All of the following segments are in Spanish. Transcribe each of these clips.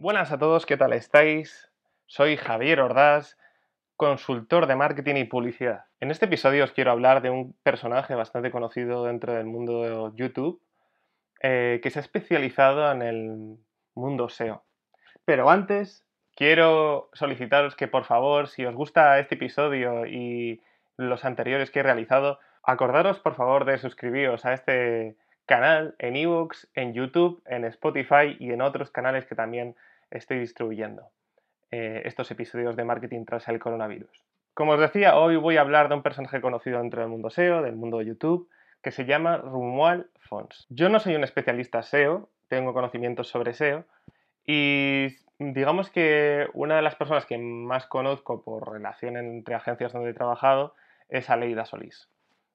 Buenas a todos, ¿qué tal estáis? Soy Javier Ordaz, consultor de marketing y publicidad. En este episodio os quiero hablar de un personaje bastante conocido dentro del mundo de YouTube eh, que se ha especializado en el mundo SEO. Pero antes, quiero solicitaros que por favor, si os gusta este episodio y los anteriores que he realizado, acordaros por favor de suscribiros a este canal en ebooks, en YouTube, en Spotify y en otros canales que también estoy distribuyendo eh, estos episodios de marketing tras el coronavirus. Como os decía, hoy voy a hablar de un personaje conocido dentro del mundo SEO, del mundo de YouTube, que se llama Romuald Fons. Yo no soy un especialista SEO, tengo conocimientos sobre SEO y digamos que una de las personas que más conozco por relación entre agencias donde he trabajado es Aleida Solís.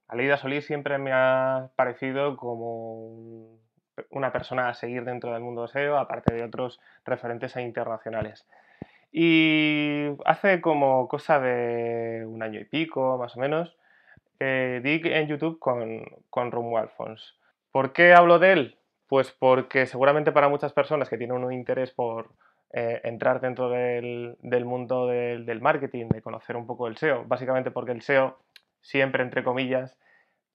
Aleida Solís siempre me ha parecido como una persona a seguir dentro del mundo SEO, aparte de otros referentes internacionales. Y hace como cosa de un año y pico, más o menos, eh, di en YouTube con, con Romuald Fons. ¿Por qué hablo de él? Pues porque seguramente para muchas personas que tienen un interés por eh, entrar dentro del, mundo del, del, marketing, de conocer un poco el SEO, básicamente porque el SEO siempre entre comillas,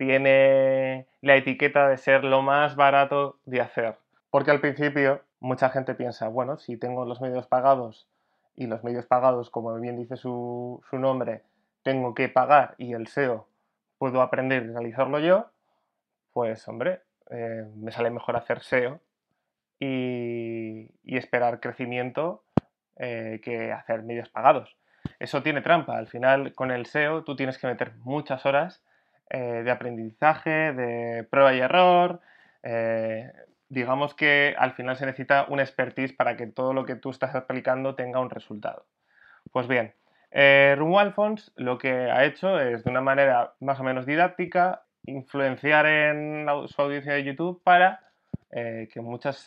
tiene la etiqueta de ser lo más barato de hacer. Porque al principio mucha gente piensa, bueno, si tengo los medios pagados y los medios pagados, como bien dice su, nombre, tengo que pagar y el SEO puedo aprender y realizarlo yo, pues hombre, eh, me sale mejor hacer SEO y, esperar crecimiento eh, que hacer medios pagados eso tiene trampa. Al final, con el SEO, tú tienes que meter muchas horas eh, de aprendizaje, de prueba y error. Eh, digamos que al final se necesita un expertise para que todo lo que tú estás aplicando tenga un resultado. Pues bien, eh, Alphonse lo que ha hecho es, de una manera más o menos didáctica, influenciar en su audiencia de YouTube para eh, que muchas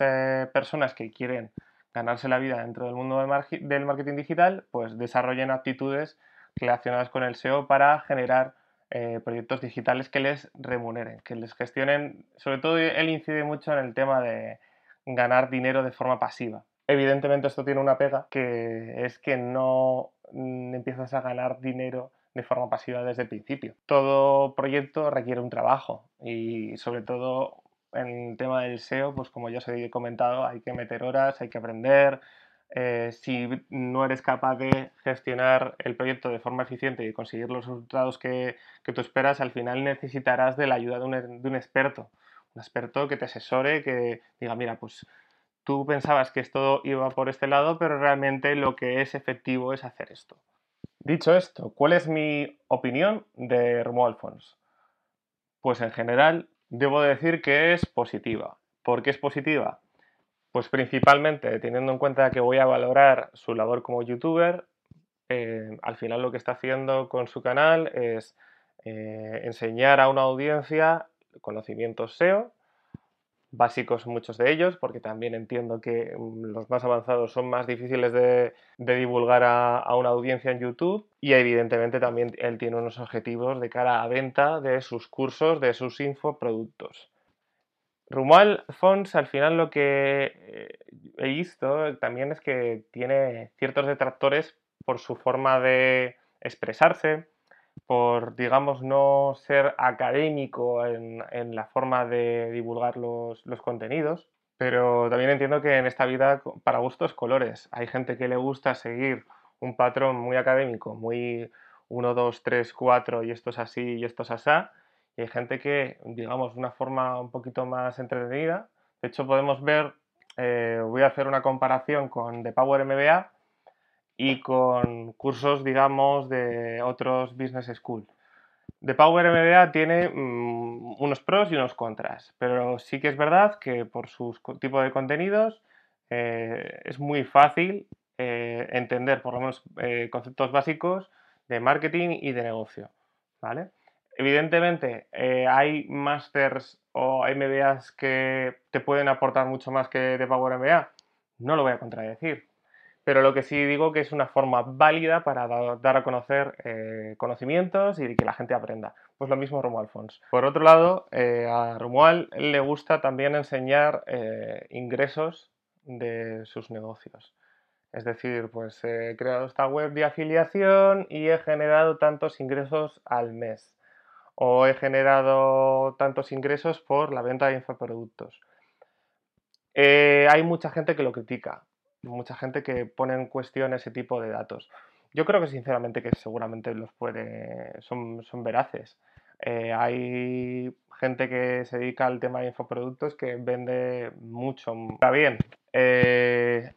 personas que quieren ganarse la vida dentro del mundo del marketing digital, pues desarrollen actitudes relacionadas con el SEO para generar eh, proyectos digitales que les remuneren, que les gestionen. Sobre todo él incide mucho en el tema de ganar dinero de forma pasiva. Evidentemente esto tiene una pega, que es que no mm, empiezas a ganar dinero de forma pasiva desde el principio. Todo proyecto requiere un trabajo y sobre todo en el tema del SEO, pues como ya os he comentado, hay que meter horas, hay que aprender. Eh, si no eres capaz de gestionar el proyecto de forma eficiente y conseguir los resultados que, tú esperas, al final necesitarás de la ayuda de un, experto. Un experto que te asesore, que diga, mira, pues tú pensabas que esto iba por este lado, pero realmente lo que es efectivo es hacer esto. Dicho esto, ¿cuál es mi opinión de Romuald Fons? Pues en general debo decir que es positiva. ¿Por qué es positiva? Pues principalmente teniendo en cuenta que voy a valorar su labor como youtuber, eh, al final lo que está haciendo con su canal es eh, enseñar a una audiencia conocimientos SEO, básicos muchos de ellos, porque también entiendo que mm, los más avanzados son más difíciles de, divulgar a, una audiencia en YouTube y evidentemente también él tiene unos objetivos de cara a venta de sus cursos, de sus infoproductos. Rumal Fons, al final lo que eh, he visto también es que tiene ciertos detractores por su forma de expresarse, por, digamos, no ser académico en, la forma de divulgar los, contenidos, pero también entiendo que en esta vida, para gustos, colores. Hay gente que le gusta seguir un patrón muy académico, muy 1, 2, 3, 4 y esto es así y esto es así, y hay gente que, digamos, de una forma un poquito más entretenida. De hecho, podemos ver, eh, voy a hacer una comparación con The Power MBA, y con cursos, digamos, de otros business school. The Power MBA tiene mm, unos pros y unos contras, pero sí que es verdad que por su tipo de contenidos eh, es muy fácil eh, entender por lo menos conceptos básicos de marketing y de negocio. ¿vale? Evidentemente hay masters o MBAs que te pueden aportar mucho más que The Power MBA. No lo voy a contradecir, pero lo que sí digo que es una forma válida para dar a conocer eh, conocimientos y que la gente aprenda. Pues lo mismo Romuald Fons. Por otro lado, eh, a Romuald le gusta también enseñar eh, ingresos de sus negocios. Es decir, pues he creado esta web de afiliación y he generado tantos ingresos al mes. O he generado tantos ingresos por la venta de infoproductos. Eh, hay mucha gente que lo critica, mucha gente que pone en cuestión ese tipo de datos. Yo creo que sinceramente que seguramente los puede, son, son veraces. Eh, hay gente que se dedica al tema de infoproductos que vende mucho. Está bien, eh,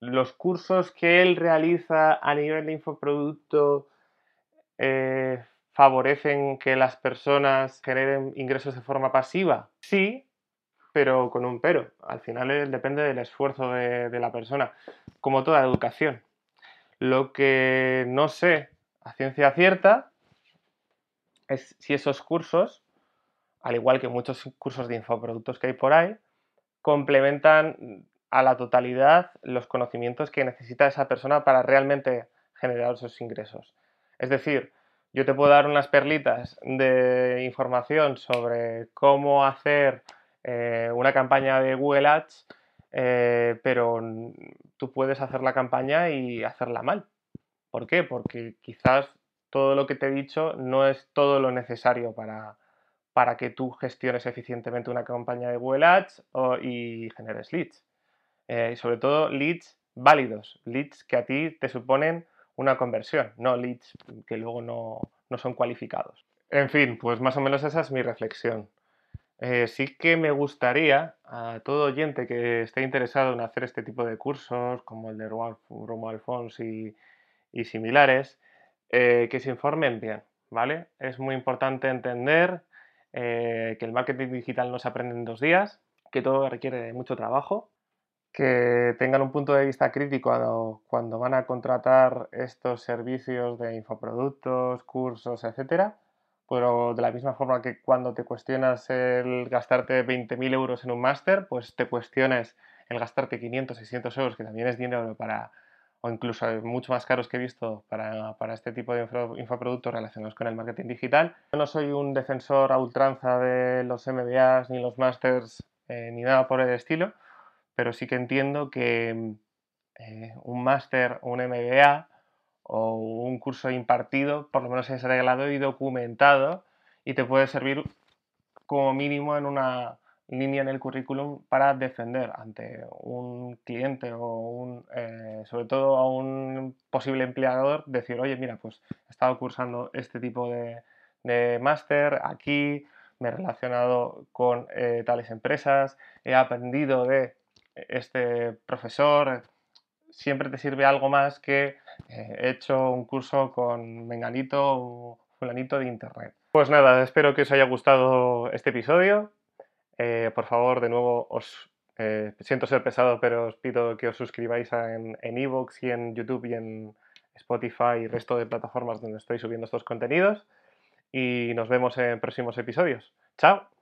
los cursos que él realiza a nivel de infoproducto eh, favorecen que las personas generen ingresos de forma pasiva. Sí, pero con un pero. Al final depende del esfuerzo de, la persona, como toda educación. Lo que no sé a ciencia cierta es si esos cursos, al igual que muchos cursos de infoproductos que hay por ahí, complementan a la totalidad los conocimientos que necesita esa persona para realmente generar esos ingresos. Es decir, yo te puedo dar unas perlitas de información sobre cómo hacer eh, una campaña de Google Ads, eh, pero tú puedes hacer la campaña y hacerla mal. ¿Por qué? Porque quizás todo lo que te he dicho no es todo lo necesario para, para que tú gestiones eficientemente una campaña de Google Ads y generes leads. Eh, y sobre todo leads válidos, leads que a ti te suponen una conversión, no leads que luego no, son cualificados. En fin, pues más o menos esa es mi reflexión. Eh, sí que me gustaría a todo oyente que esté interesado en hacer este tipo de cursos, como el de Romo Alfons y, similares, eh, que se informen bien, ¿vale? Es muy importante entender que el marketing digital no se aprende en dos días, que todo requiere mucho trabajo que tengan un punto de vista crítico cuando, van a contratar estos servicios de infoproductos, cursos, etcétera, pero de la misma forma que cuando te cuestionas el gastarte 20.000 euros en un máster, pues te cuestiones el gastarte 500, 600 euros, que también es dinero para, o incluso mucho más caros que he visto para, este tipo de infoproductos relacionados con el marketing digital. Yo no soy un defensor a ultranza de los MBAs ni los másters eh, ni nada por el estilo, pero sí que entiendo que mm, eh, un máster, un MBA o un curso impartido, por lo menos es regalado y documentado y te puede servir como mínimo en una línea en el currículum para defender ante un cliente o un, eh, sobre todo a un posible empleador, decir, oye, mira, pues he estado cursando este tipo de, máster aquí, me he relacionado con eh, tales empresas, he aprendido de este profesor siempre te sirve algo más que eh, he hecho un curso con menganito o fulanito de internet. Pues nada, espero que os haya gustado este episodio. Eh, por favor, de nuevo, os eh, siento ser pesado, pero os pido que os suscribáis en Evox y en YouTube y en Spotify y resto de plataformas donde estoy subiendo estos contenidos. Y nos vemos en próximos episodios. ¡Chao!